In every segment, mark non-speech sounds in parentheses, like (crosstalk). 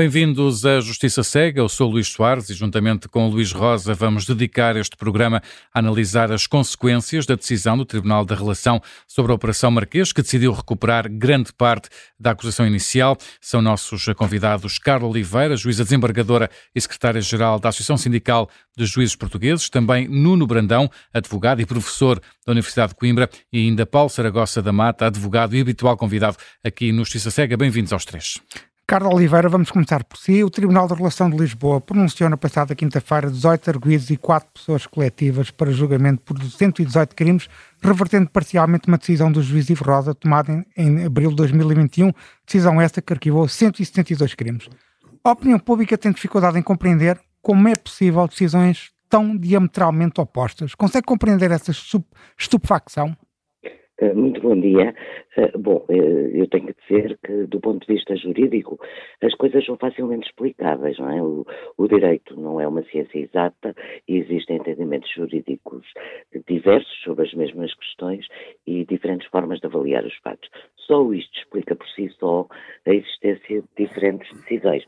Bem-vindos à Justiça Cega. Eu sou Luís Soares e, juntamente com Luís Rosa, vamos dedicar este programa a analisar as consequências da decisão do Tribunal da Relação sobre a Operação Marquês, que decidiu recuperar grande parte da acusação inicial. São nossos convidados Carla Oliveira, juíza desembargadora e secretária-geral da Associação Sindical de Juízes Portugueses, também Nuno Brandão, advogado e professor da Universidade de Coimbra, e ainda Paulo Saragossa da Mata, advogado e habitual convidado aqui no Justiça Cega. Bem-vindos aos três. Carlos Oliveira, vamos começar por si. O Tribunal de Relação de Lisboa pronunciou na passada quinta-feira 18 arguídos e 4 pessoas coletivas para julgamento por 118 crimes, revertendo parcialmente uma decisão do juiz Ivo Rosa tomada em, em abril de 2021, decisão esta que arquivou 172 crimes. A opinião pública tem dificuldade em compreender como é possível decisões tão diametralmente opostas. Consegue compreender essa estupefacção? Eh, muito bom dia. Eh, bom, eh, eu tenho que dizer que, do ponto de vista jurídico, as coisas são facilmente explicáveis, não é? O, o direito não é uma ciência exata e existem entendimentos jurídicos diversos sobre as mesmas questões e diferentes formas de avaliar os fatos. Só isto explica por si só a existência de diferentes decisões.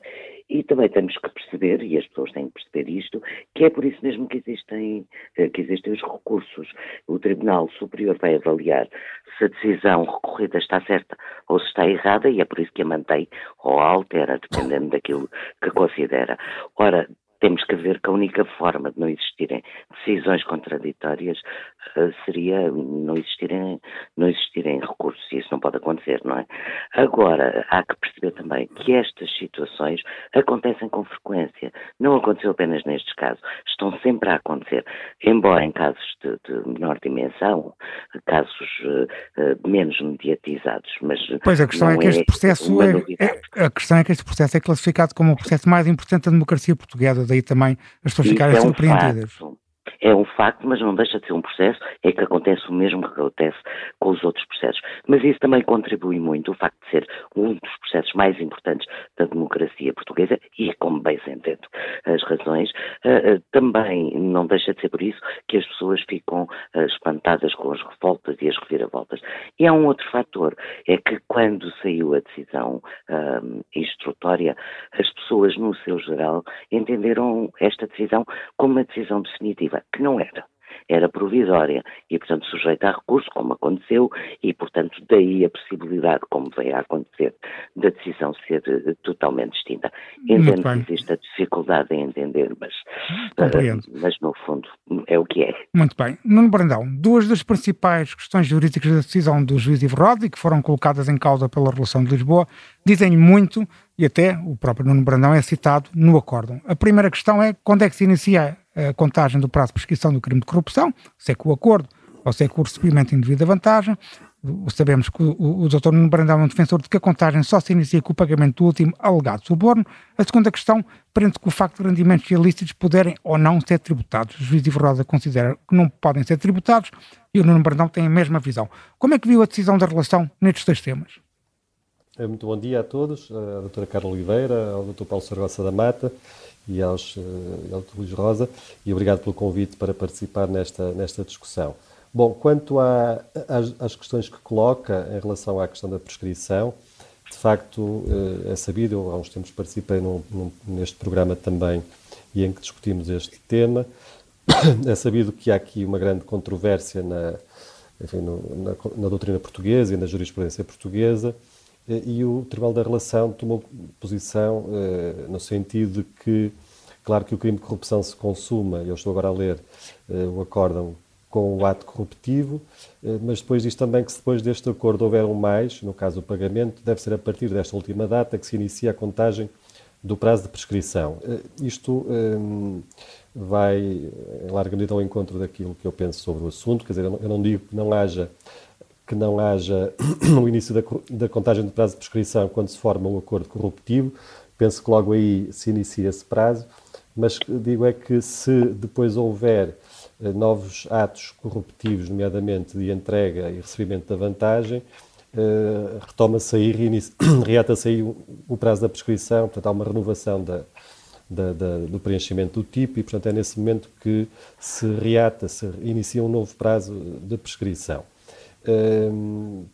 E também temos que perceber, e as pessoas têm que perceber isto, que é por isso mesmo que existem, eh, que existem os recursos. O Tribunal Superior vai avaliar se a decisão recorrida está certa ou se está errada e é por isso que a mantém ou a altera, dependendo daquilo que considera. Ora, temos que ver que a única forma de não existirem decisões contraditórias uh, seria não existirem, não existirem recursos, e isso não pode acontecer, não é? Agora, há que perceber também que estas situações acontecem com frequência. Não aconteceu apenas nestes casos, estão sempre a acontecer, embora em casos de, de menor dimensão, casos uh, menos mediatizados, mas Pois a questão é que este processo é, é, a questão é que este processo é classificado como o processo mais importante da democracia portuguesa daí também as pessoas ficarem é um surpreendidas. É um facto, mas não deixa de ser um processo, é que acontece o mesmo que acontece com os outros processos. Mas isso também contribui muito, o facto de ser um dos processos mais importantes da democracia portuguesa, e como bem se entende as razões, uh, uh, também não deixa de ser por isso que as pessoas ficam uh, espantadas com as revoltas e as reviravoltas. E há um outro fator, é que quando saiu a decisão instrutória, as pessoas, no seu geral, entenderam esta decisão como uma decisão definitiva que não era era provisória e, portanto, sujeita a recurso, como aconteceu, e, portanto, daí a possibilidade, como veio a acontecer, da decisão ser uh, totalmente distinta. Entendo que existe a dificuldade em entender, mas, uh, mas no fundo é o que é. Muito bem. Nuno Brandão, duas das principais questões jurídicas da decisão do juiz Ivo Rodi, que foram colocadas em causa pela Relação de Lisboa, dizem muito, e até o próprio Nuno Brandão é citado no acórdão. A primeira questão é quando é que se inicia a contagem do prazo de prescrição do crime de corrupção, se é com o acordo ou se é com o recebimento indevida vantagem. Sabemos que o, o Dr. Nuno Brandão é um defensor de que a contagem só se inicia com o pagamento do último alegado suborno. A segunda questão prende com o facto de rendimentos ilícitos poderem ou não ser tributados. O juiz Ivo Rosa considera que não podem ser tributados e o Nuno Brandão tem a mesma visão. Como é que viu a decisão da relação nestes dois temas? É, muito bom dia a todos, à doutora Carla Oliveira, ao Dr. Paulo Sargossa da Mata e aos, uh, ao Dr. Luís Rosa, e obrigado pelo convite para participar nesta, nesta discussão. Bom, quanto à, às, às, questões que coloca em relação à questão da prescrição, de facto é sabido, eu há uns tempos participei num, num, neste programa também e em que discutimos este tema, (coughs) é sabido que há aqui uma grande controvérsia na, enfim, no, na, na doutrina portuguesa e na jurisprudência portuguesa, eh, e o Tribunal da Relação tomou posição eh, no sentido de que, claro que o crime de corrupção se consuma, eu estou agora a ler eh, o acórdão com o ato corruptivo, mas depois diz também que se depois deste acordo houver um mais, no caso o pagamento, deve ser a partir desta última data que se inicia a contagem do prazo de prescrição. Isto vai, em larga medida, ao encontro daquilo que eu penso sobre o assunto, quer dizer, eu não digo que não haja que não haja (clears throat) o início da, da contagem de prazo de prescrição quando se forma um acordo corruptivo. Penso que logo aí se inicia esse prazo, mas digo é que se depois houver eh, novos atos corruptivos, nomeadamente de entrega e recebimento da vantagem, eh, retoma-se aí, (clears throat) reata-se aí o prazo da prescrição, portanto há uma renovação da, da, da, do preenchimento do tipo e, portanto, é nesse momento que se reata, se inicia um novo prazo de prescrição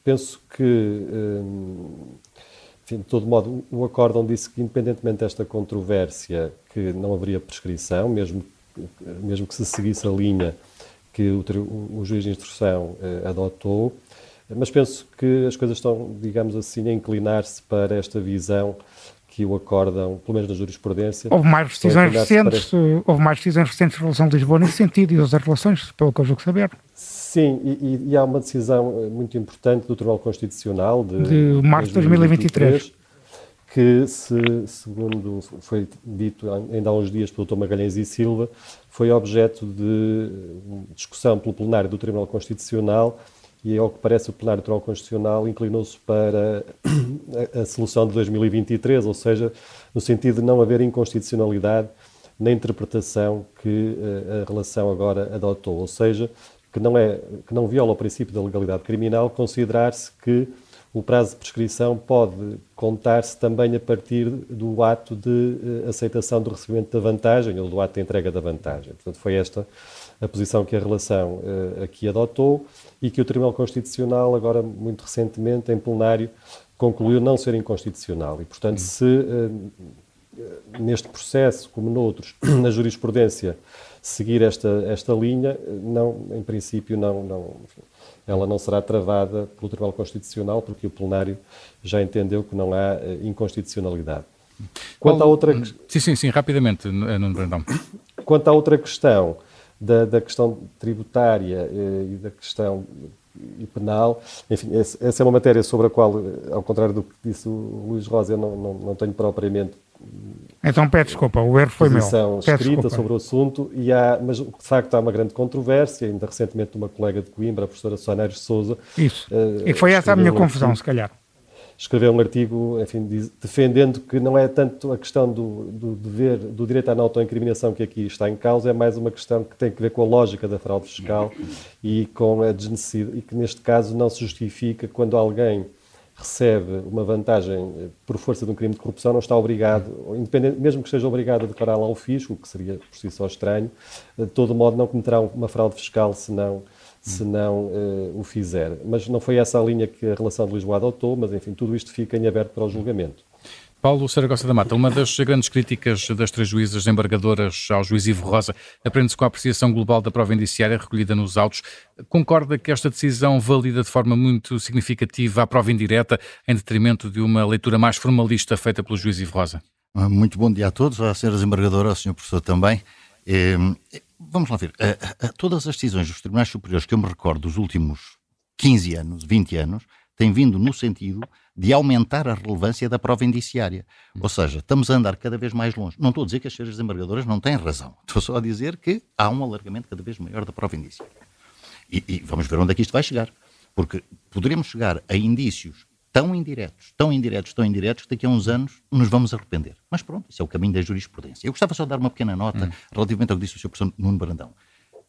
penso que, enfim, de todo modo, o acórdão disse que, independentemente desta controvérsia, que não haveria prescrição, mesmo, mesmo que se seguisse a linha que o, o, juiz de instrução eh, adotou, mas penso que as coisas estão, digamos assim, a inclinar-se para esta visão que o acórdão, pelo menos na jurisprudência. Houve mais decisões recentes, para... houve mais decisões recentes em relação a Lisboa nesse sentido e outras relações, pelo que eu julgo saber. Sim, e, e, há uma decisão eh, muito importante do Tribunal Constitucional de, de março de 2023, que, se, segundo foi dito ainda há uns dias pelo Dr. Magalhães e Silva, foi objeto de discussão pelo plenário do Tribunal Constitucional e, ao que parece, o plenário do Tribunal Constitucional inclinou-se para a, solução de 2023, ou seja, no sentido de não haver inconstitucionalidade na interpretação que eh, a relação agora adotou, ou seja, que não, é, que não viola o princípio da legalidade criminal, considerar-se que o prazo de prescrição pode contar-se também a partir do ato de uh, aceitação do recebimento da vantagem ou do ato de entrega da vantagem. Portanto, foi esta a posição que a relação uh, aqui adotou e que o Tribunal Constitucional, agora muito recentemente, em plenário, concluiu não ser inconstitucional. E, portanto, se uh, neste processo, como noutros, (clears throat) na jurisprudência, seguir esta, esta linha, não, em princípio, não, não, ela não será travada pelo Tribunal Constitucional, porque o plenário já entendeu que não há eh, inconstitucionalidade. Quanto à outra... Sim, sim, sim, rapidamente, Nuno Brandão. Quanto à outra questão, da, da questão tributária eh, e da questão e penal. Enfim, essa é uma matéria sobre a qual, eh, ao contrário do que disse o Luís Rosa, eu não, não, não tenho propriamente então pede desculpa, o erro foi meu. escrita desculpa. sobre o assunto, e há, mas de facto há uma grande controvérsia, ainda recentemente uma colega de Coimbra, a professora Soares Souza. Isso, uh, e foi essa a minha confusão, se calhar. Escreveu um artigo, enfim, defendendo que não é tanto a questão do, do dever, do direito à não autoincriminação que aqui está em causa, é mais uma questão que tem que ver com a lógica da fraude fiscal e com a desnecessidade, e que neste caso não se justifica quando alguém recebe uma vantagem eh, por força de um crime de corrupção, não está obrigado, mesmo que esteja obrigado a declará-la ao fisco, o que seria por si só estranho, de todo modo não cometerá uma fraude fiscal se não, se não uh, o fizer. Mas não foi essa a linha que a relação de Lisboa adotou, mas enfim, tudo isto fica em aberto para o julgamento. Paulo Saragossa da Mata, uma das grandes críticas das três juízas embargadoras ao juiz Ivo Rosa aprende-se com a apreciação global da prova indiciária recolhida nos autos. Concorda que esta decisão valida de forma muito significativa a prova indireta em detrimento de uma leitura mais formalista feita pelo juiz Ivo Rosa? Ah, muito bom dia a todos, às senhoras embargadoras, ao senhor professor também. Vamos lá ver, todas as decisões dos tribunais superiores que eu me recordo dos últimos 15 anos, 20 anos, têm vindo no sentido de aumentar a relevância da prova indiciária. Ou seja, estamos a andar cada vez mais longe. Não estou a dizer que as senhoras desembargadoras não têm razão. Estou só a dizer que há um alargamento cada vez maior da prova indiciária. E, e vamos ver onde é que isto vai chegar. Porque poderemos chegar a indícios tão indiretos, tão indiretos, tão indiretos, que daqui a uns anos nos vamos arrepender. Mas pronto, isso é o caminho da jurisprudência. Eu gostava só de dar uma pequena nota hum. relativamente ao que disse o Sr. Professor Nuno Brandão.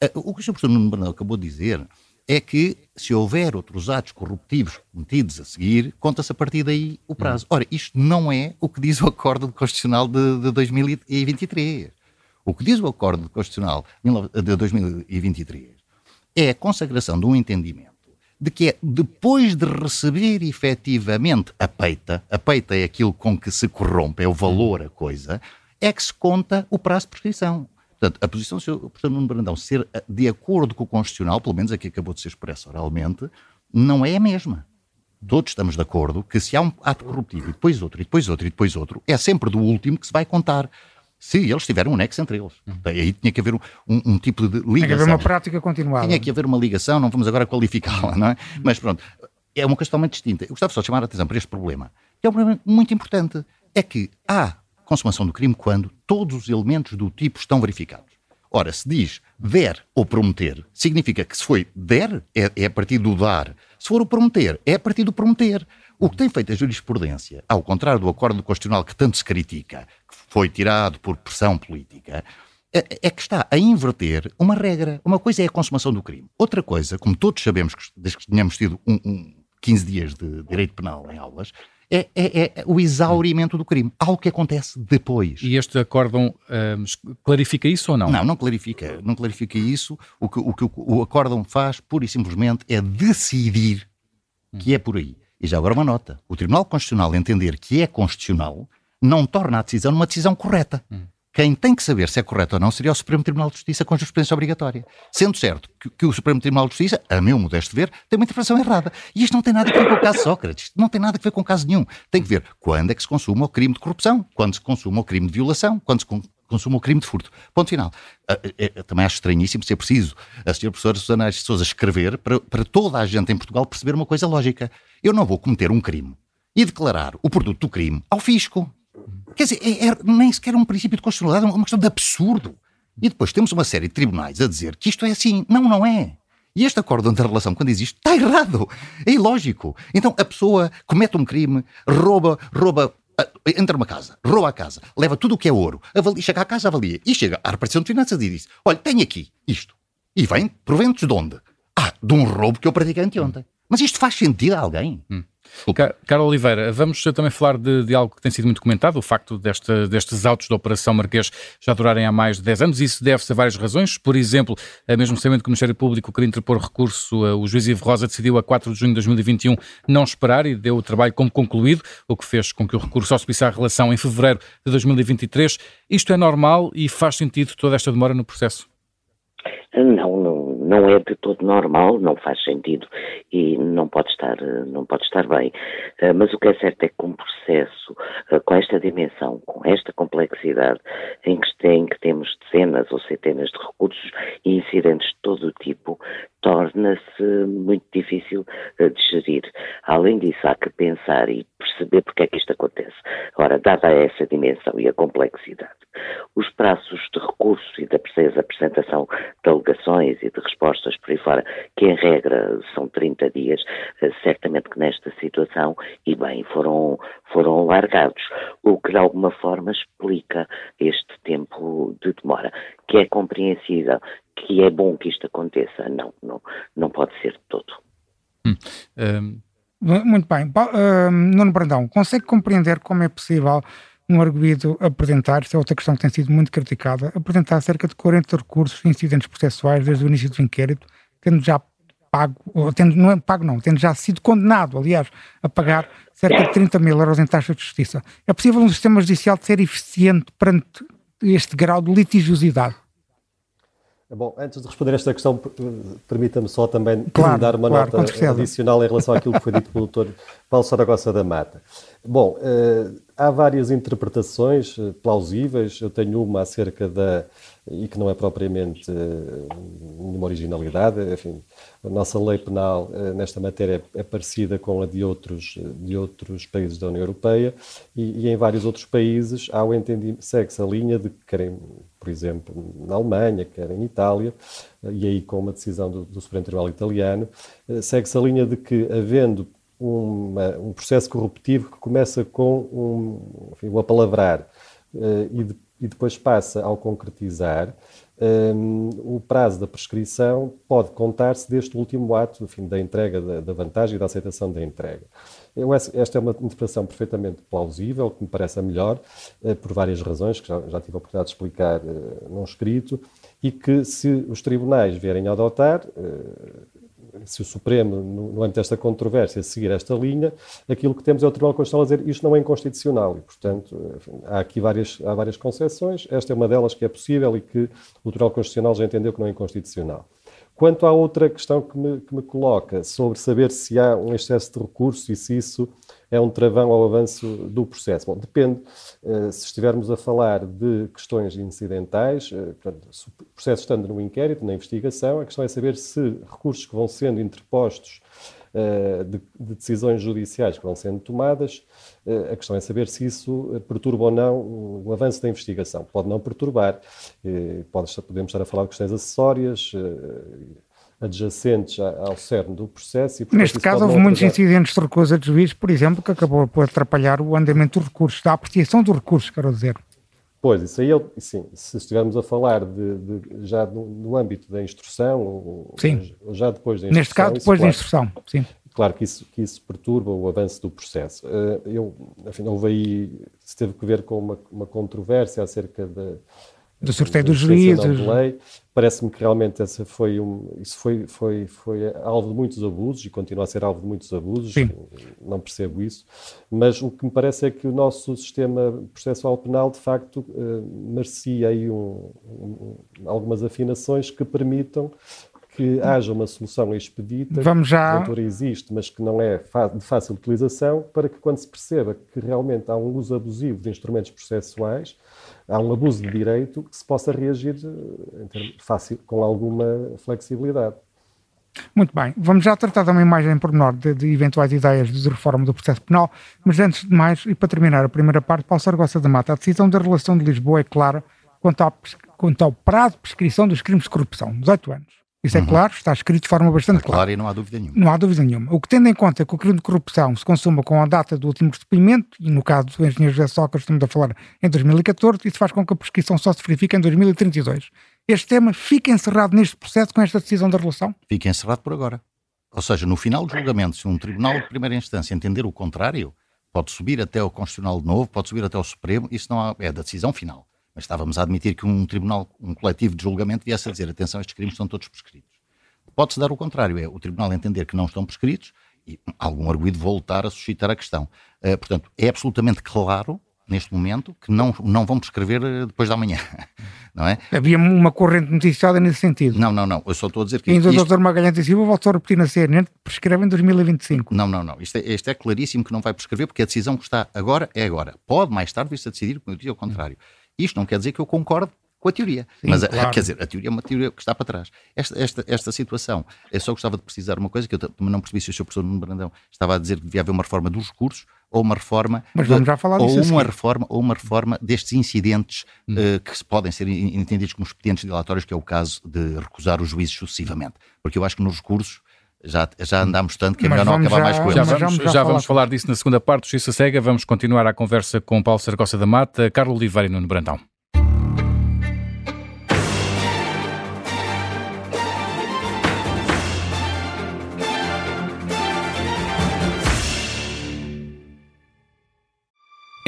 Uh, o que o Sr. Professor Nuno Brandão acabou de dizer é que, se houver outros atos corruptivos cometidos a seguir, conta-se a partir daí o prazo. Ora, isto não é o que diz o Acordo Constitucional de, de 2023. O que diz o Acordo Constitucional de 2023 é a consagração de um entendimento de que é depois de receber efetivamente a peita, a peita é aquilo com que se corrompe, é o valor, a coisa, é que se conta o prazo de prescrição. Portanto, a posição do Sr. Professor Nuno Brandão ser eh, de acordo com o Constitucional, pelo menos aqui acabou de ser expressa oralmente, não é a mesma. Todos estamos de acordo que se há um ato corruptivo e depois outro, e depois outro, e depois outro, é sempre do último que se vai contar. Se eles tiverem um nexo entre eles. Uhum. Aí tinha que haver um, um, um, tipo de ligação. Tinha que haver uma prática continuada. Tinha que haver uma ligação, não vamos agora qualificá-la, não é? Uhum. Mas pronto, é uma questão muito distinta. Eu gostava só de chamar a atenção para este problema, que é um problema muito importante. É que há consumação do crime quando todos os elementos do tipo estão verificados. Ora, se diz der ou prometer, significa que se foi der, é, é a partir do dar. Se for o prometer, é a partir do prometer. O que tem feito a jurisprudência, ao contrário do acordo constitucional que tanto se critica, que foi tirado por pressão política, é, é, que está a inverter uma regra. Uma coisa é a consumação do crime. Outra coisa, como todos sabemos, desde que tenhamos tido um, um 15 dias de direito penal em aulas, é, é, é, o exaurimento do crime. Algo que acontece depois. E este acórdão hum, clarifica isso ou não? Não, não clarifica. Não clarifica isso. O que o, que o acórdão faz, pura e simplesmente, é decidir que é por aí. E já agora uma nota: o Tribunal Constitucional entender que é constitucional não torna a decisão uma decisão correta. Hum. Quem tem que saber se é correto ou não seria o Supremo Tribunal de Justiça com jurisprudência obrigatória. Sendo certo que, que, o Supremo Tribunal de Justiça, a meu modesto ver, tem uma interpretação errada. E isto não tem nada a ver com o caso Sócrates. Não tem nada a ver com caso nenhum. Tem que ver quando é que se consuma o crime de corrupção, quando se consuma o crime de violação, quando se consuma o crime de furto. Ponto final. Ah, é, é, também acho estranhíssimo ser preciso a senhora professora Susana de Sousa escrever para, para toda a gente em Portugal perceber uma coisa lógica. Eu não vou cometer um crime e declarar o produto do crime ao fisco. Quer dizer, é, é, nem sequer um princípio de constitucionalidade, é uma questão de absurdo. E depois temos uma série de tribunais a dizer que isto é assim. Não, não é. E este acordo a relação, quando existe, está errado. É ilógico. Então a pessoa comete um crime, rouba, rouba entra numa casa, rouba a casa, leva tudo o que é ouro, avalia, chega à casa, avalia, e chega à repartição de finanças e diz: Olha, tenho aqui isto. E vem proventos de onde? Ah, de um roubo que eu pratiquei anteontem. Mas isto faz sentido a alguém? Hum. Carlos Oliveira, vamos também falar de, de, algo que tem sido muito comentado, o facto desta, destes autos da Operação Marquês já durarem há mais de 10 anos. Isso deve-se a várias razões. Por exemplo, mesmo sabendo que o Ministério Público queria interpor recurso, o juiz Ivo Rosa decidiu a 4 de junho de 2021 não esperar e deu o trabalho como concluído, o que fez com que o recurso só subisse à relação em fevereiro de 2023. Isto é normal e faz sentido toda esta demora no processo? Não, não, não é de todo normal, não faz sentido e não pode estar, não pode estar bem. Eh, mas o que é certo é que um processo eh, com esta dimensão, com esta complexidade, em que, tem, que temos dezenas ou centenas de recursos e incidentes de todo o tipo, torna-se muito difícil eh, de gerir. Além disso, há que pensar e perceber porque é que isto acontece. Ora, dada essa dimensão e a complexidade, os prazos de recurso e da apresentação de alegações e de respostas por aí fora, que em regra são 30 dias, eh, certamente que nesta situação, e bem, foram, foram largados, o que de alguma forma explica este tempo de demora, que é compreensível, que é bom que isto aconteça. Não, não, não pode ser de todo. Hum. Um... Muito bem. Uh, Nuno Brandão, consegue compreender como é possível um arguído apresentar, isto é outra questão que tem sido muito criticada, apresentar cerca de 40 recursos de incidentes processuais desde o início do inquérito, tendo já pago, ou tendo, não é pago não, tendo já sido condenado, aliás, a pagar cerca de 30 mil euros em taxa de justiça. É possível um sistema judicial ser eficiente perante este grau de litigiosidade? Bom, antes de responder esta questão, permita-me só também claro, dar uma claro, nota adicional em relação àquilo que foi dito pelo doutor Paulo Saragossa da Mata. Bom, uh, há várias interpretações uh, plausíveis. Eu tenho uma acerca da. e que não é propriamente uh, nenhuma originalidade. Enfim, a nossa lei penal nesta matéria é, é, parecida com a de outros, de outros países da União Europeia e, e em vários outros países há o entendimento, segue-se a linha de que querem, por exemplo, na Alemanha, quer em Itália, e aí com uma decisão do, do Supremo Tribunal Italiano, segue-se a linha de que, havendo uma, um processo corruptivo que começa com um, enfim, o apalavrar uh, e, de, e, depois passa ao concretizar, um, eh, o prazo da prescrição pode contar-se deste último ato, enfim, da entrega da, da, vantagem e da aceitação da entrega. Eu, esta é uma interpretação perfeitamente plausível, que me parece a melhor, uh, por várias razões, que já, já tive a oportunidade de explicar uh, num escrito, e que se os tribunais vierem a adotar, se o Supremo, no, no âmbito desta controvérsia, seguir esta linha, aquilo que temos é o Tribunal Constitucional a dizer isto não é inconstitucional e, portanto, enfim, há aqui várias, há várias concessões, esta é uma delas que é possível e que o Tribunal Constitucional já entendeu que não é inconstitucional. Quanto à outra questão que me, que me coloca sobre saber se há um excesso de recursos e se isso é um travão ao avanço do processo. Bom, depende. Uh, se estivermos a falar de questões incidentais, uh, portanto, o processo estando no inquérito, na investigação, a questão é saber se recursos que vão sendo interpostos uh, de, de, decisões judiciais que vão sendo tomadas, a questão é saber se isso perturba ou não o avanço da investigação. Pode não perturbar, pode, podemos estar a falar de questões acessórias, adjacentes ao cerne do processo. E, portanto, Neste caso, houve muitos incidentes de recusa de juiz, por exemplo, que acabou por atrapalhar o andamento dos recursos, da apreciação dos recursos, quero dizer. Pois, isso aí, sim, se estivermos a falar de, de já no, no, âmbito da instrução, ou, sim. ou já depois da instrução. Neste caso, depois da instrução, sim. Claro que isso, que isso perturba o avanço do processo. Eh, eu, enfim, houve aí, se teve que ver com uma, uma controvérsia acerca de, do sorteio dos juízes. Parece-me que realmente essa foi um, isso foi, foi, foi alvo de muitos abusos e continua a ser alvo de muitos abusos. Sim. Não percebo isso. Mas o que me parece é que o nosso sistema processual penal, de facto, uh, merecia aí um, um, algumas afinações que permitam que haja uma solução expedita, Vamos já... que existe, mas que não é de fácil utilização, para que quando se perceba que realmente há um uso abusivo de instrumentos processuais, há um abuso de direito, que se possa reagir eh, fácil, com alguma flexibilidade. Muito bem, vamos já tratar também mais em pormenor de, de, eventuais ideias de reforma do processo penal, mas antes de mais, e para terminar a primeira parte, Paulo Sargossa da Mata, a decisão da relação de Lisboa é clara quanto quanto ao prazo de prescrição dos crimes de corrupção, 18 anos. Isso é uhum. claro, está escrito de forma bastante clara. Claro e não há dúvida nenhuma. Não há dúvida nenhuma. O que tendo em conta que o crime de corrupção se consuma com a data do último recebimento, e no caso do engenheiro José Sócrates estamos a falar em 2014, isso faz com que a prescrição só se verifique em 2032. Este tema fica encerrado neste processo com esta decisão da relação? Fica encerrado por agora. Ou seja, no final do julgamento, se um tribunal de primeira instância entender o contrário, pode subir até o Constitucional de novo, pode subir até o Supremo, isso não é da decisão final. Mas estávamos a admitir que um tribunal, um coletivo de julgamento viesse a dizer, atenção, estes crimes estão todos prescritos. Pode-se dar o contrário, é o Tribunal entender que não estão prescritos e algum arguído voltar a suscitar a questão. Uh, portanto, é absolutamente claro neste momento que não, não vão prescrever eh, depois da manhã, (laughs) não é? Havia uma corrente noticiada nesse sentido. Não, não, não, eu só estou a dizer que... E ainda isto... o Dr. Magalhães e Silva voltou a repetir na CNN que prescreve em 2025. Não, não, não, isto é, isto é claríssimo que não vai prescrever porque a decisão que está agora é agora. Pode mais tarde vir-se a decidir, como eu disse, ao contrário. Isto não quer dizer que eu concordo com a teoria. Sim, Mas, claro. quer dizer, a teoria é uma teoria que está para trás. Esta, esta, esta situação, eu só gostava de precisar uma coisa que eu também não percebi se o Sr. Professor Nuno Brandão estava a dizer que devia haver uma reforma dos recursos ou uma reforma Mas vamos já falar ou uma reforma ou uma reforma destes incidentes hum. uh, que podem ser entendidos como expedientes dilatórios, que é o caso de recusar os juízes sucessivamente. Porque eu acho que nos recursos já, já andámos tanto que é melhor não acabar já, mais coisas. Já vamos, já, já vamos falar disso na segunda parte do Justiça Cega. Vamos continuar a conversa com Paulo Sargossa da Mata, Carlos Oliveira e Nuno Brandão.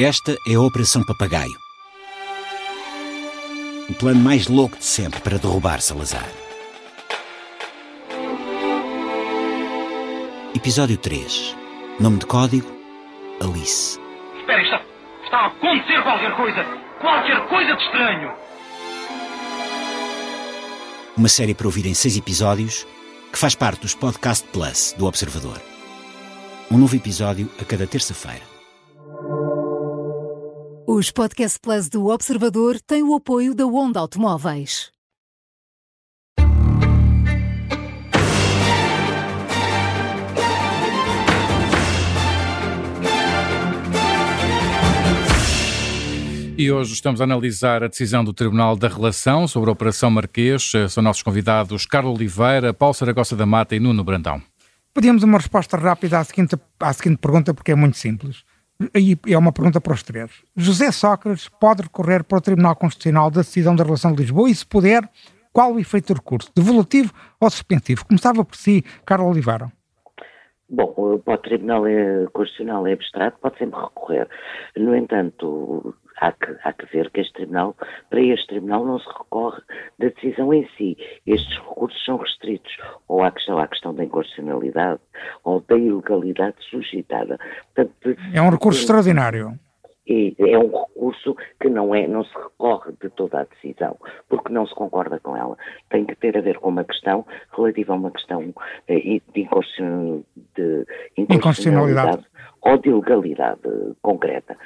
Esta é a Operação Papagaio. O plano mais louco de sempre para derrubar Salazar. Episódio 3. Nome de código: Alice. Espera, está, está a acontecer qualquer coisa! Qualquer coisa de estranho! Uma série para ouvir em seis episódios que faz parte dos Podcast Plus do Observador. Um novo episódio a cada terça-feira. Os Podcast Plus do Observador têm o apoio da Onda Automóveis. E hoje estamos a analisar a decisão do Tribunal da Relação sobre a Operação Marquês. São nossos convidados Carlos Oliveira, Paulo Saragossa da Mata e Nuno Brandão. Pedimos uma resposta rápida à seguinte, à seguinte pergunta, porque é muito simples e é uma pergunta para os três. José Sócrates pode recorrer para o Tribunal Constitucional da decisão da relação de Lisboa e, se puder, qual o efeito do recurso? Devolutivo ou suspensivo? Começava por si, Carlos Oliveira. Bom, para o Tribunal Constitucional é abstrato, pode sempre recorrer. No entanto, há que, há que ver que este tribunal, para este tribunal não se recorre da decisão em si. Estes recursos são restritos ou à questão, à questão da inconstitucionalidade ou da ilegalidade suscitada. Portanto, é um recurso extraordinário. E é um recurso que não é, não se recorre de toda a decisão, porque não se concorda com ela. Tem que ter a ver com uma questão relativa a uma questão eh, de, inconstitucionalidade, de inconstitucionalidade ou de ilegalidade concreta.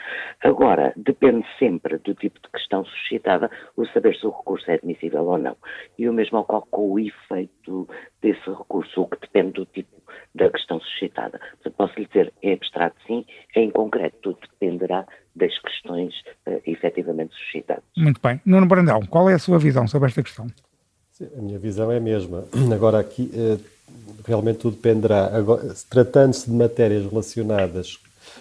Agora, depende sempre do tipo de questão suscitada o saber se o recurso é admissível ou não. E o mesmo ocorre com o efeito desse recurso, o que depende do tipo da questão suscitada. Portanto, posso lhe dizer, é abstrato sim, é em concreto, tudo dependerá das questões uh, efetivamente suscitadas. Muito bem. Nuno Brandão, qual é a sua visão sobre esta questão? Sim, a minha visão é a mesma. (clears throat) Agora, aqui, uh, realmente tudo dependerá. Tratando-se de matérias relacionadas,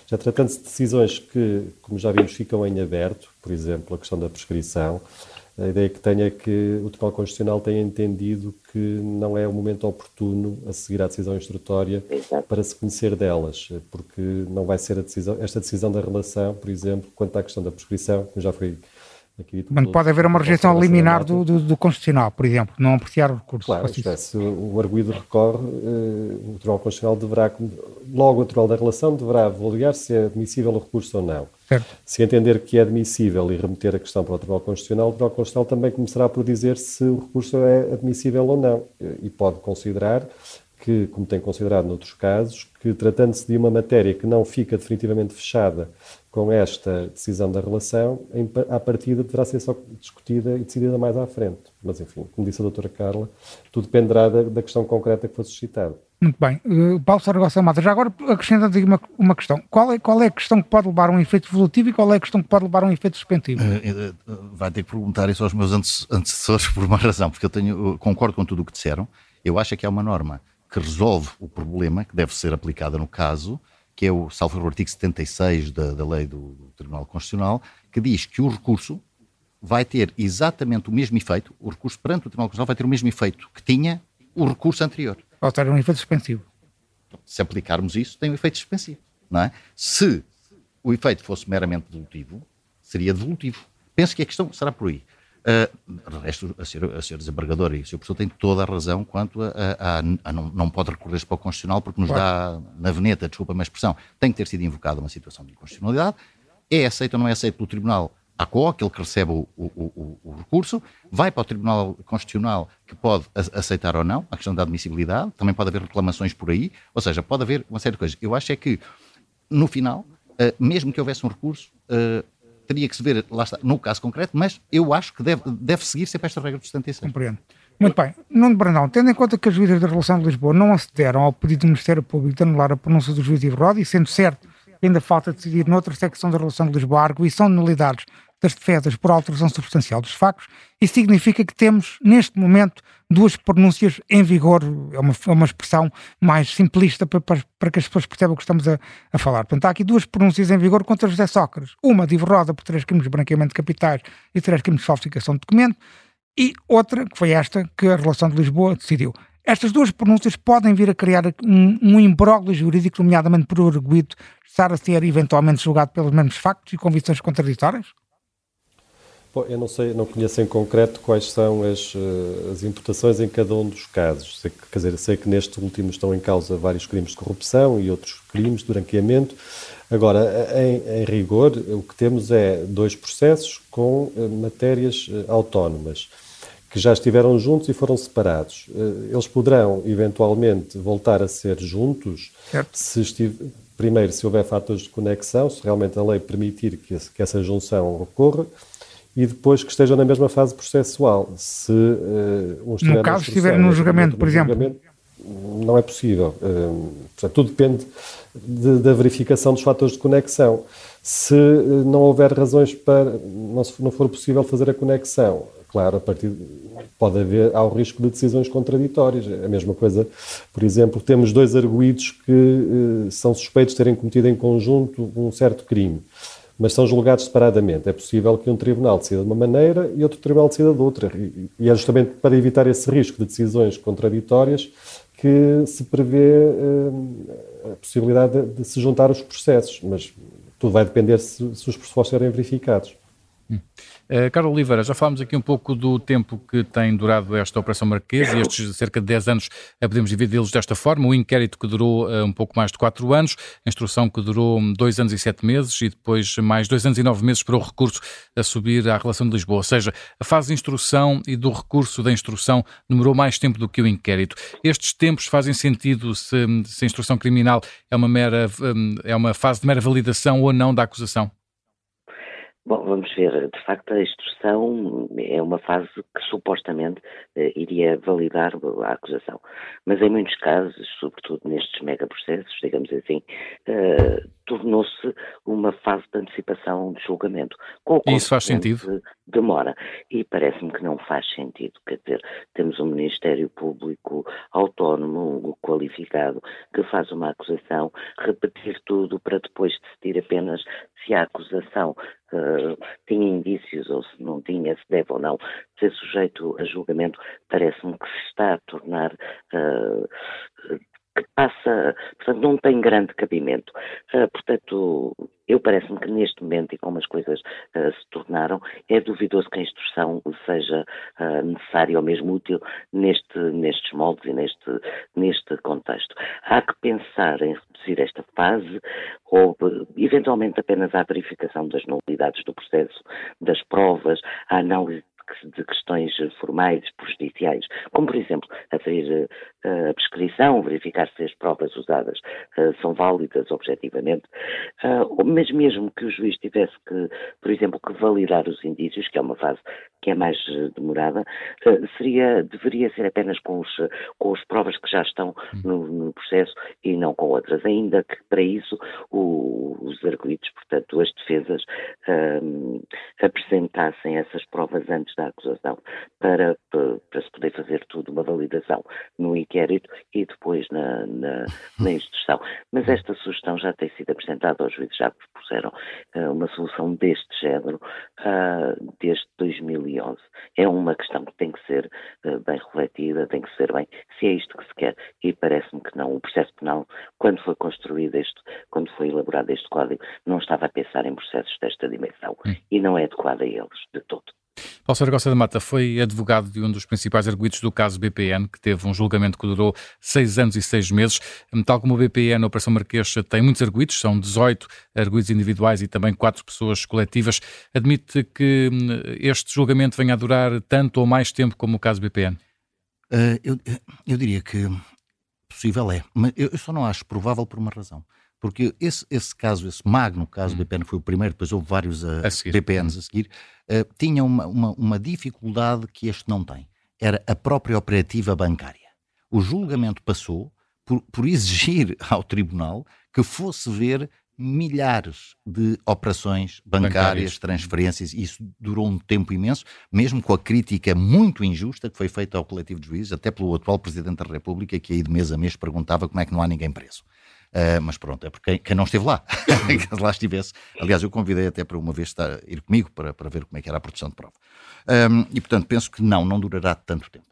já tratando-se de decisões que, como já vimos, ficam em aberto, por exemplo, a questão da prescrição, a ideia que tenho é que o Tribunal Constitucional tenha entendido que não é o momento oportuno a seguir à decisão instrutória para se conhecer delas, porque não vai ser a decisão, esta decisão da relação, por exemplo, quanto à questão da prescrição, como já foi Mas pode haver uma rejeição liminar do, do, do, Constitucional, por exemplo, não apreciar o recurso. Claro, é, se o arguído recorre, eh, o Tribunal Constitucional deverá, logo o Tribunal da Relação deverá avaliar se é admissível o recurso ou não. Certo. Se entender que é admissível e remeter a questão para o Tribunal Constitucional, o Tribunal Constitucional também começará por dizer se o recurso é admissível ou não e pode considerar que, como tem considerado noutros casos, que tratando-se de uma matéria que não fica definitivamente fechada com esta decisão da relação, em, à partida deverá ser só discutida e decidida mais à frente. Mas, enfim, como disse a doutora Carla, tudo dependerá da, da questão concreta que for suscitada. Muito bem. Uh, Paulo Saragossa Mata, já agora acrescentando uma, uma questão. Qual é, qual é a questão que pode levar a um efeito evolutivo e qual é a questão que pode levar a um efeito suspensivo? Uh, uh, vai ter que perguntar isso aos meus antecessores (laughs) por uma razão, porque eu tenho, concordo com tudo o que disseram. Eu acho que há uma norma que resolve o problema, que deve ser aplicada no caso, que é o, salvo o artigo 76 da, da lei do, do Tribunal Constitucional, que diz que o recurso vai ter exatamente o mesmo efeito, o recurso perante o Tribunal Constitucional vai ter o mesmo efeito que tinha o recurso anterior. Ou ter um efeito suspensivo. Se aplicarmos isso, tem um efeito suspensivo. Não é? Se o efeito fosse meramente devolutivo, seria devolutivo. Penso que a questão será por aí. Uh, resto, a ser, a ser desembargador e o Sr. Professor tem toda a razão quanto a, a, a não, não, pode recorrer para o Constitucional porque nos claro. dá na veneta, desculpa a minha expressão, tem que ter sido invocada uma situação de inconstitucionalidade. É aceito ou não é aceito pelo Tribunal ACO, aquele que recebe o, o, o, o, recurso, vai para o Tribunal Constitucional que pode aceitar ou não a questão da admissibilidade, também pode haver reclamações por aí, ou seja, pode haver uma série de coisas. Eu acho é que, no final, uh, mesmo que houvesse um recurso, uh, teria que se ver, lá está, no caso concreto, mas eu acho que deve, deve seguir sempre esta regra de 76. Compreendo. Muito bem. Nuno Brandão, tendo em conta que as juízes da Relação de Lisboa não acederam ao pedido do Ministério Público de anular a pronúncia do juiz Iverode, e sendo certo que ainda falta decidir noutra secção da Relação de Lisboa a arguição de nulidades das defesas por alteração substancial dos factos, isso significa que temos, neste momento, duas pronúncias em vigor, é uma, é uma expressão mais simplista para, para, para, que as pessoas percebam o que estamos a, a, falar. Portanto, há aqui duas pronúncias em vigor contra José Sócrates. Uma de Iverroda por três crimes de branqueamento de capitais e três crimes de falsificação de documento, e outra, que foi esta, que a relação de Lisboa decidiu. Estas duas pronúncias podem vir a criar um, um imbróglio jurídico, nomeadamente por arguído estar a ser eventualmente julgado pelos mesmos factos e convicções contraditórias? Bom, eu não sei, não conheço em concreto quais são as, eh, as imputações em cada um dos casos. Sei que, quer dizer, sei que neste último estão em causa vários crimes de corrupção e outros crimes de branqueamento. Agora, em, em rigor, o que temos é dois processos com uh, matérias uh, autónomas que já estiveram juntos e foram separados. Eles poderão, eventualmente, voltar a ser juntos se estiver, primeiro, se houver fatores de conexão, se realmente a lei permitir que essa junção ocorra, e depois que estejam na mesma fase processual. Se uh, um No caso, estiver no julgamento, por exemplo. Julgamento, não é possível. Uh, portanto, tudo depende de, da verificação dos fatores de conexão. Se uh, não houver razões para, não, se, não for possível fazer a conexão, claro, a partir pode haver, há o risco de decisões contraditórias. É a mesma coisa, por exemplo, temos dois arguídos que são suspeitos de terem cometido em conjunto um certo crime mas são julgados separadamente. É possível que um tribunal decida de uma maneira e outro tribunal decida de outra. E é justamente para evitar esse risco de decisões contraditórias que se prevê uh, a possibilidade de, de, se juntar os processos, mas tudo vai depender se, se os processos serem verificados. Hum. Uh, Carlos Oliveira, já falámos aqui um pouco do tempo que tem durado esta Operação Marquesa, estes cerca de 10 anos podemos dividi-los desta forma, o inquérito que durou uh, um pouco mais de 4 anos, a instrução que durou 2 anos e 7 meses e depois mais 2 anos e 9 meses para o recurso a subir à relação de Lisboa, ou seja, a fase de instrução e do recurso da instrução demorou mais tempo do que o inquérito. Estes tempos fazem sentido se, se a instrução criminal é uma, mera, é uma fase de mera validação ou não da acusação? Bom, vamos ver. De facto, a instrução é uma fase que supostamente eh, iria validar a acusação. Mas em muitos casos, sobretudo nestes megaprocessos, digamos assim, eh, tornou-se uma fase de antecipação de julgamento. Com Isso faz sentido? Demora. E parece-me que não faz sentido. Quer dizer, temos um Ministério Público autónomo, qualificado, que faz uma acusação, repetir tudo para depois decidir apenas se a acusação uh, tinha indícios ou se não tinha, se deve ou não ser sujeito a julgamento, parece-me que se está a tornar uh, que passa, portanto, não tem grande cabimento. Uh, portanto, eu parece-me que neste momento, e como as coisas uh, se tornaram, é duvidoso que a instrução seja uh, necessária ou mesmo útil neste, nestes moldes e neste, neste contexto. Há que pensar em reduzir esta fase ou, eventualmente, apenas à verificação das nulidades do processo, das provas, à análise de questões formais, prejudiciais, como por exemplo abrir a prescrição, verificar se as provas usadas uh, são válidas objetivamente, uh, mas mesmo que o juiz tivesse que, por exemplo, que validar os indícios, que é uma fase que é mais demorada, seria, deveria ser apenas com, os, com as provas que já estão no, no processo e não com outras, ainda que para isso o, os arguidos, portanto as defesas, apresentassem essas provas antes da acusação para, para, para, se poder fazer tudo uma validação no inquérito e depois na, na, na instrução. Mas esta sugestão já tem sido apresentada aos juízes, já propuseram uh, uma solução deste género uh, desde 2011. É uma questão que tem que ser uh, bem refletida, tem que ser bem se é isto que se quer e parece-me que não. O processo penal, quando foi construído este, quando foi elaborado este código, não estava a pensar em processos desta dimensão hum. e não é adequado a eles de todo. Paulo Saragossa da Mata foi advogado de um dos principais arguidos do caso BPN, que teve um julgamento que durou seis anos e seis meses. Tal como o BPN, a Operação Marquês tem muitos arguidos, são 18 arguidos individuais e também quatro pessoas coletivas. Admite que hum, este julgamento venha a durar tanto ou mais tempo como o caso BPN? Uh, eu, eu diria que possível é, mas eu só não acho provável por uma razão. Porque esse, esse caso, esse magno caso hum. BPN, foi o primeiro, depois houve vários uh, a BPNs a seguir, uh, tinha uma, uma, uma dificuldade que este não tem. Era a própria operativa bancária. O julgamento passou por, por exigir (laughs) ao tribunal que fosse ver milhares de operações bancárias, bancárias, transferências, e isso durou um tempo imenso, mesmo com a crítica muito injusta que foi feita ao coletivo de juízes, até pelo atual Presidente da República, que aí de mês a mês perguntava como é que não há ninguém preso. Uh, mas pronto, é porque quem, não esteve lá, (laughs) que lá estivesse. Aliás, eu convidei até para uma vez estar, ir comigo para, para ver como é que era a produção de prova. Um, e portanto, penso que não, não durará tanto tempo.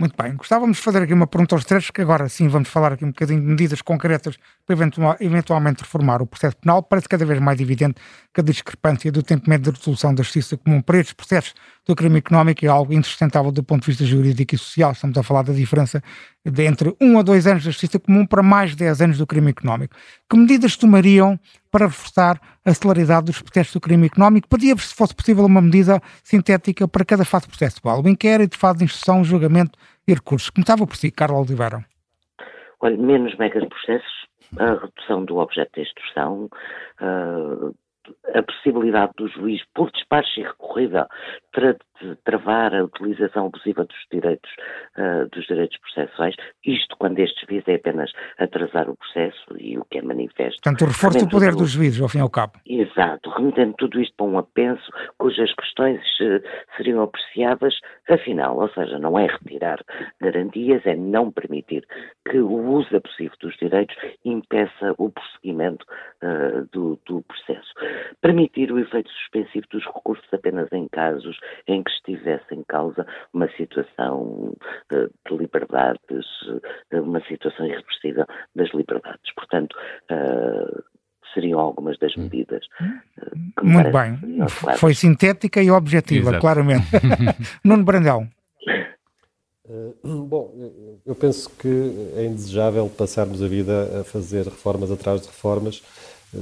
Muito bem, gostávamos de fazer aqui uma pergunta aos três, que agora sim vamos falar aqui um bocadinho de medidas concretas para eventual, eventualmente reformar o processo penal. Parece cada vez mais evidente que a discrepância do tempo médio de resolução da justiça comum para estes processos do crime económico é algo insustentável do ponto de vista jurídico e social. Estamos a falar da diferença de entre um a dois anos da justiça comum para mais de 10 anos do crime económico. Que medidas tomariam para reforçar a celeridade dos processos do crime económico? Pedia-vos, se fosse possível, uma medida sintética para cada fase processual. O inquérito, fase de instrução, julgamento e recursos. Começava por si, Carlos Oliveira. Olha, menos megas processos, a redução do objeto de instrução, uh, a possibilidade do juiz, por despacho irrecorrível, tra travar a utilização abusiva dos direitos, uh, dos direitos processuais, isto quando estes juiz é apenas atrasar o processo e o que é manifesto. Portanto, o reforço do poder dos juízes, ao fim e ao cabo. Exato, remetendo tudo isto para um apenso cujas questões uh, seriam apreciadas, afinal, ou seja, não é retirar garantias, é não permitir que o uso abusivo dos direitos impeça o prosseguimento uh, do, do processo. Permitir o efeito suspensivo dos recursos apenas em casos em que estivesse em causa uma situação de, de liberdades, uma situação irreversível das liberdades. Portanto, uh, seriam algumas das hum. medidas. Muito bem, foi sintética e objetiva, Exato. claramente. (laughs) Nuno Brandão. Bom, eu penso que é indesejável passarmos a vida a fazer reformas atrás de reformas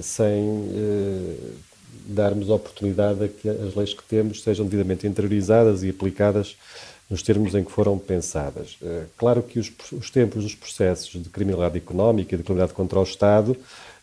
sem uh, darmos oportunidade a que as leis que temos sejam devidamente interiorizadas e aplicadas nos termos em que foram pensadas. Eh, claro que os, os tempos dos processos de criminalidade económica e de criminalidade contra o Estado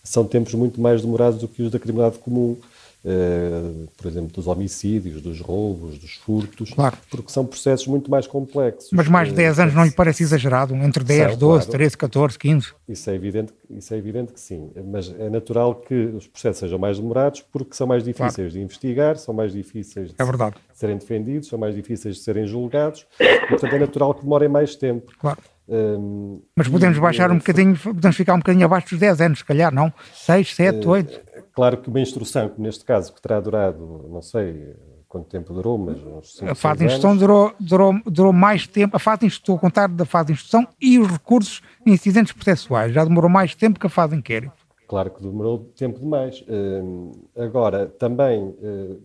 são tempos muito mais demorados do que os da criminalidade comum. Uh, por exemplo, dos homicídios, dos roubos, dos furtos, claro. porque são processos muito mais complexos. Mas mais de 10 anos não lhe parece exagerado? Entre 10, são, 12, claro. 13, 14, 15? Isso é, evidente, isso é evidente que sim, mas é natural que os processos sejam mais demorados porque são mais difíceis claro. de investigar, são mais difíceis de, é verdade. serem defendidos, são mais difíceis de serem julgados, e, portanto é natural que demorem mais tempo. Claro. Um, Mas podemos baixar um bocadinho, podemos ficar um bocadinho abaixo dos 10 anos, se calhar, não? 6, 7, 8? Claro que uma instrução, como neste caso, que terá durado, não sei, quanto tempo durou, mas uns 5, A fase de instrução durou, durou, durou mais tempo. A fase de instrução, estou a contar da fase de instrução e os recursos incidentes processuais. Já demorou mais tempo que a fase de inquérito. Claro que demorou tempo demais. Uh, agora, também, uh,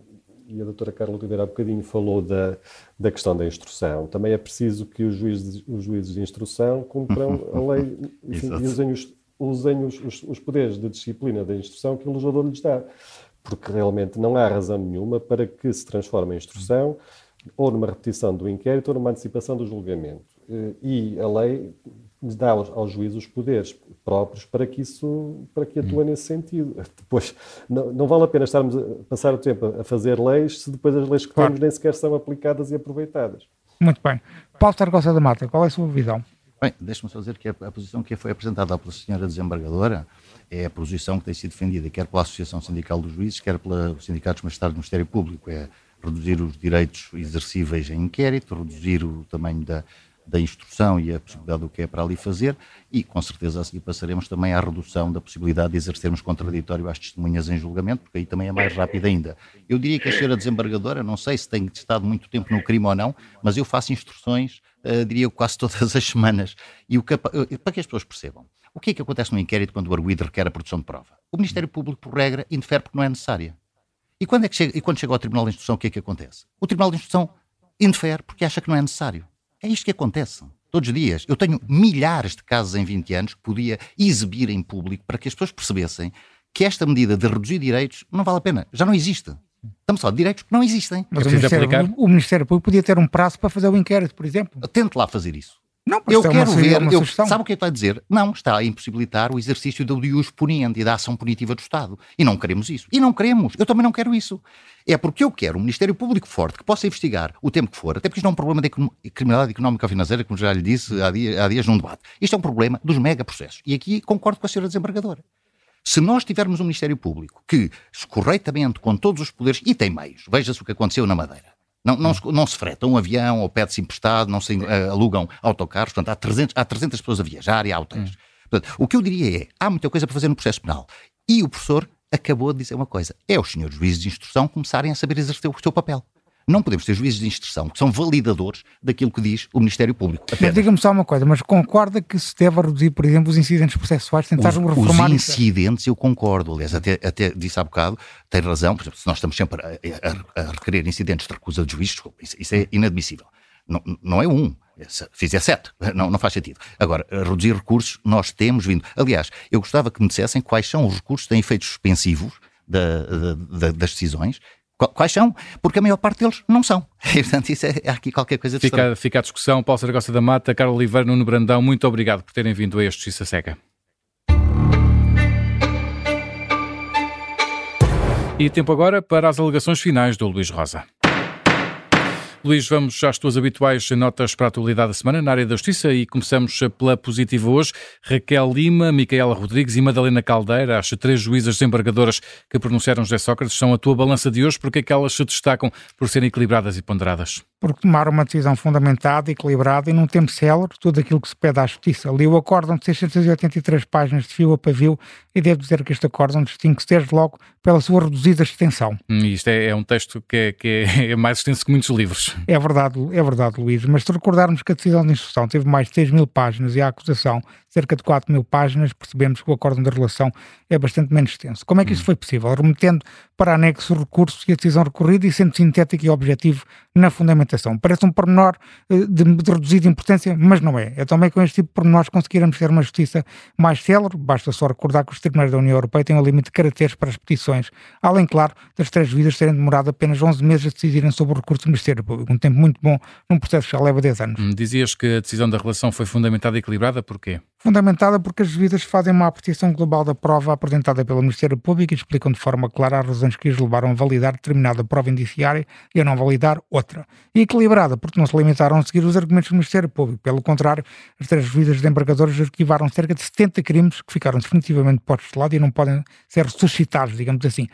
e a doutora Carla Oliveira há bocadinho falou da, da questão da instrução, também é preciso que os juízes, os juízes de instrução cumpram a (laughs) lei e usem, os, usem os, os, os poderes de disciplina da instrução que o legislador lhes dá porque realmente não há razão nenhuma para que se transforme em instrução ou numa repetição do inquérito ou numa antecipação do julgamento. Eh, e a lei dá aos, aos juízes os poderes próprios para que isso, para que atua nesse sentido. (laughs) Depois, não, não vale a pena estarmos a passar o tempo a fazer leis se depois as leis que claro. temos nem sequer são aplicadas e aproveitadas. Muito bem. Paulo Targosa da Mata, qual é a sua visão? Bem, deixe-me só dizer que a, a posição que foi apresentada pela senhora desembargadora é a posição que tem sido defendida, quer pela Associação Sindical dos Juízes, quer pelos Sindicatos Magistrados do Ministério Público. É reduzir os direitos exercíveis em inquérito, reduzir o tamanho da, da instrução e a possibilidade do que é para ali fazer, e com certeza a seguir passaremos também à redução da possibilidade de exercermos contraditório às testemunhas em julgamento, porque aí também é mais rápido ainda. Eu diria que a senhora desembargadora, não sei se tem estado muito tempo no crime ou não, mas eu faço instruções, uh, diria quase todas as semanas, e o que, para que as pessoas percebam. O que é que acontece no inquérito quando o arguido requer a produção de prova? O Ministério Público, por regra, indefere porque não é necessária. E quando, é que chega, e quando chega ao Tribunal de Instrução, o que é que acontece? O Tribunal de Instrução indefere porque acha que não é necessário. É isto que acontece. Todos os dias. Eu tenho milhares de casos em 20 anos que podia exibir em público para que as pessoas percebessem que esta medida de reduzir direitos não vale a pena. Já não existe. Estamos só de direitos que não existem. Mas o Ministério, o Ministério Público podia ter um prazo para fazer o inquérito, por exemplo. Tente lá fazer isso. Não, eu é quero uma, ver. Uma eu, sabe o que é que vai dizer? Não, está a impossibilitar o exercício do dius puniendi, da ação punitiva do Estado. E não queremos isso. E não queremos. Eu também não quero isso. É porque eu quero um Ministério Público forte que possa investigar o tempo que for, até porque isto não é um problema de criminalidade económica ou financeira, como já lhe disse há, dia, há dias num debate. Isto é um problema dos megaprocessos. E aqui concordo com a senhora desembargadora. Se nós tivermos um Ministério Público que, corretamente, com todos os poderes, e tem meios, veja-se o que aconteceu na Madeira, não, não, se, não se freta um avião ou pede-se emprestado, não se uh, alugam autocarros, portanto há 300, há 300 pessoas a viajar e há hotéis. Hum. Portanto, o que eu diria é, há muita coisa para fazer no processo penal. E o professor acabou de dizer uma coisa, é os senhores juízes de instrução começarem a saber exercer o seu papel. Não podemos ter juízes de instrução que são validadores daquilo que diz o Ministério Público. Diga-me só uma coisa, mas concorda que se deve reduzir, por exemplo, os incidentes processuais, tentar os, reformar Os incidentes eu concordo, aliás, até, até disse há bocado, tem razão, por exemplo, se nós estamos sempre a, a, a requerer incidentes de recusa de juízes, desculpa, isso, isso é inadmissível. Não, não é um, fizer sete, (laughs) não, não faz sentido. Agora, reduzir recursos, nós temos vindo. Aliás, eu gostava que me dissessem quais são os recursos que têm efeitos suspensivos da, da, das decisões Quais são? Porque a maior parte deles não são. (laughs) E, portanto, isso é, é aqui qualquer coisa de fica, fica a discussão. Paulo Saragossa da Mata, Carlos Oliveira, Nuno Brandão, muito obrigado por terem vindo a este Justiça Seca. E tempo agora para as alegações finais do Luís Rosa. Luís, vamos às tuas habituais notas para a atualidade da semana na área da justiça e começamos pela positiva hoje. Raquel Lima, Micaela Rodrigues e Madalena Caldeira, as três juízas desembargadoras que pronunciaram José Sócrates, são a tua balança de hoje porque é que elas se destacam por serem equilibradas e ponderadas? Porque tomaram uma decisão fundamentada, equilibrada e num tempo célere tudo aquilo que se pede à justiça. Li o acórdão de 683 páginas de fio a pavio e devo dizer que este acórdão distingue-se desde logo pela sua reduzida extensão. Hum, isto é, é, um texto que é, que é, é mais extenso que muitos livros. É verdade, é verdade, Luís, mas se recordarmos que a decisão de instrução teve mais de 6 mil páginas e a acusação cerca de 4 mil páginas, percebemos que o acórdão de relação é bastante menos extenso. Como é que isso hum. foi possível? Remetendo para anexo o recurso e a decisão recorrida e sendo sintético e objetivo na fundamentação. Parece um pormenor eh, de, de reduzida importância, mas não é. É também com este tipo de pormenores conseguirmos ter uma justiça mais célere, basta só recordar que os tribunais da União Europeia têm um limite de caracteres para as petições, além, claro, das três vidas terem demorado apenas 11 meses a decidirem sobre o recurso do Ministério Público, um tempo muito bom num processo que já leva 10 anos. Dizias que a decisão da relação foi fundamentada e equilibrada, porquê? Fundamentada porque as vidas fazem uma apreciação global da prova apresentada pelo Ministério Público e explicam de forma clara as razões que os levaram a validar determinada prova indiciária e a não validar outra. E equilibrada porque não se limitaram a seguir os argumentos do Ministério Público. Pelo contrário, as três vidas de embargadores arquivaram cerca de 70 crimes que ficaram definitivamente postos de lado e não podem ser ressuscitados, digamos assim.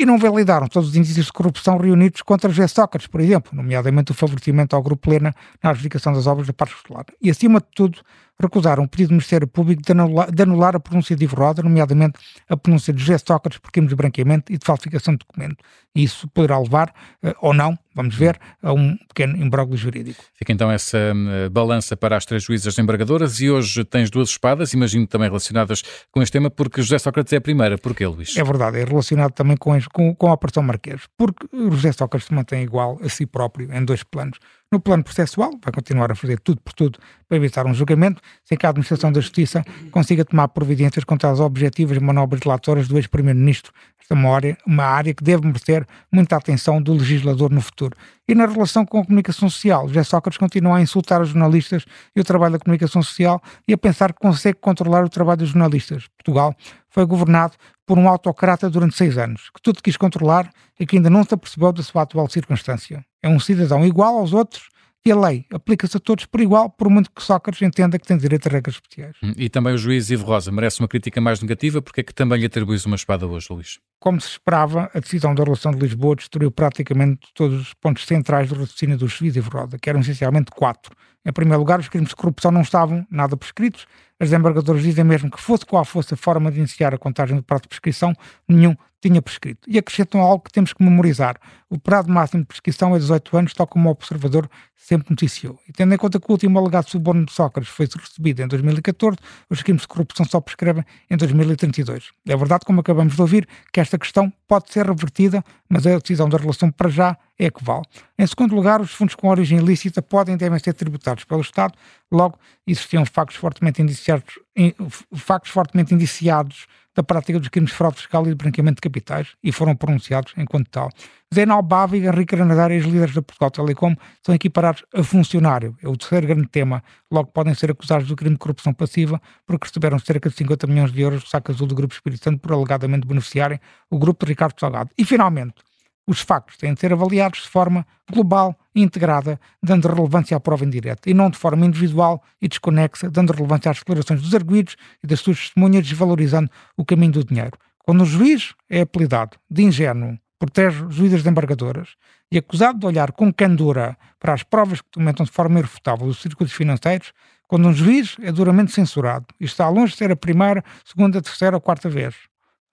E não validaram todos os indícios de corrupção reunidos contra José Sócrates, por exemplo, nomeadamente o favorecimento ao Grupo Lena na adjudicação das obras da parte escolar. E, acima de tudo, recusaram o pedido do Ministério Público de anular, de anular a pronúncia de Ivo Roda, nomeadamente a pronúncia de José Sócrates por crimes de branqueamento e de falsificação de documento. E isso poderá levar, uh, ou não, vamos ver, a um pequeno imbróglio jurídico. Fica então essa uh, balança para as três juízas embargadoras e hoje tens duas espadas, imagino também relacionadas com este tema, porque José Sócrates é a primeira. Porquê, Luís? É verdade, é relacionado também com, com, com a Operação Marquês, porque José Sócrates se mantém igual a si próprio em dois planos. No plano processual, vai continuar a fazer tudo por tudo para evitar um julgamento, sem que a Administração da Justiça consiga tomar providências contra as objetivas manobras dilatoras do ex-Primeiro-Ministro. Esta é uma área, uma área que deve merecer muita atenção do legislador no futuro. E na relação com a comunicação social, José Sócrates continua a insultar os jornalistas e o trabalho da comunicação social e a pensar que consegue controlar o trabalho dos jornalistas. Portugal foi governado por um autocrata durante seis anos, que tudo quis controlar e que ainda não se apercebeu da sua atual circunstância. É um cidadão igual aos outros e a lei aplica-se a todos por igual, por muito que Sócrates entenda que tem direito a regras especiais. Hum, e também o juiz Ivo Rosa merece uma crítica mais negativa, porque é que também lhe atribuis uma espada hoje, Luís? Como se esperava, a decisão da relação de Lisboa destruiu praticamente todos os pontos centrais do raciocínio do juiz Ivo Rosa, que eram essencialmente quatro. Em primeiro lugar, os crimes de corrupção não estavam nada prescritos, as desembargadoras dizem mesmo que fosse qual fosse a forma de iniciar a contagem do prazo de prescrição, nenhum tinha prescrito. E acrescentam algo que temos que memorizar. O prazo máximo de prescrição é 18 anos, tal como o observador sempre noticiou. E tendo em conta que o último alegado suborno de Sócrates foi recebido em 2014, os crimes de corrupção só prescrevem em 2032. É verdade, como acabamos de ouvir, que esta questão pode ser revertida, mas a decisão da relação para já é que vale. Em segundo lugar, os fundos com origem ilícita podem e devem ser tributados pelo Estado, logo existiam factos fortemente indiciados, factos fortemente indiciados da prática dos crimes de fraude fiscal e de branqueamento de capitais e foram pronunciados enquanto tal. Zé Bava e Henrique Granadar, os líderes da Portugal Telecom, são equiparados a funcionário. É o terceiro grande tema. Logo podem ser acusados do crime de corrupção passiva porque receberam cerca de 50 milhões de euros do saco azul do Grupo Espírito Santo por alegadamente beneficiarem o Grupo de Ricardo Salgado. E finalmente, os factos têm de ser avaliados de forma global e integrada, dando relevância à prova indireta, e não de forma individual e desconexa, dando relevância às declarações dos arguídos e das suas testemunhas, desvalorizando o caminho do dinheiro. Quando o juiz é apelidado de ingênuo, protege juízes de embargadoras e acusado de olhar com candura para as provas que documentam de forma irrefutável os circuitos financeiros, quando um juiz é duramente censurado e está longe de ser a primeira, segunda, terceira ou quarta vez,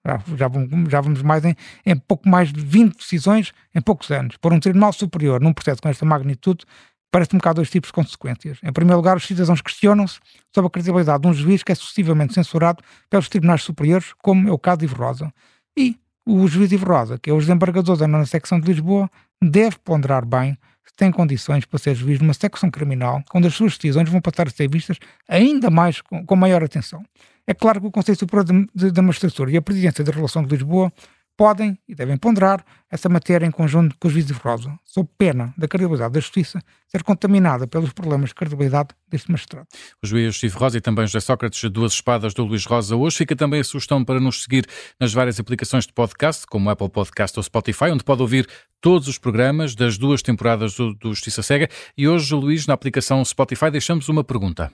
já, já, vamos, já vamos mais em, em, pouco mais de 20 decisões em poucos anos. Por um Tribunal Superior, num processo com esta magnitude, parece um bocado dois tipos de consequências. Em primeiro lugar, os cidadãos questionam-se sobre a credibilidade de um juiz que é sucessivamente censurado pelos tribunais superiores, como é o caso de Ivo Rosa. E o juiz Ivo Rosa, que é o desembargador da nona secção de Lisboa, deve ponderar bem tem condições para ser juiz numa secção criminal, onde as suas decisões vão passar a ser vistas ainda mais com, com maior atenção. É claro que o Conselho Superior da Magistratura e a Presidência da Relação de Lisboa podem e devem ponderar essa matéria em conjunto com os juízes de Rosa, sob pena da credibilidade da Justiça ser contaminada pelos problemas de credibilidade deste magistrado. O juiz Steve Rosa e também José Sócrates, duas espadas do Luís Rosa hoje. Fica também a sugestão para nos seguir nas várias aplicações de podcast, como Apple Podcast ou Spotify, onde pode ouvir todos os programas das duas temporadas do, do Justiça Cega. E hoje, Luís, na aplicação Spotify, deixamos uma pergunta.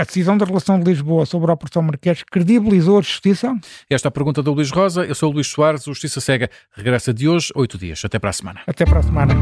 A decisão da relação de Lisboa sobre a Operação Marquês credibilizou a justiça? Esta é a pergunta do Luís Rosa. Eu sou o Luís Soares, o Justiça Cega regressa de hoje, oito dias. Até para a semana. Até para a semana.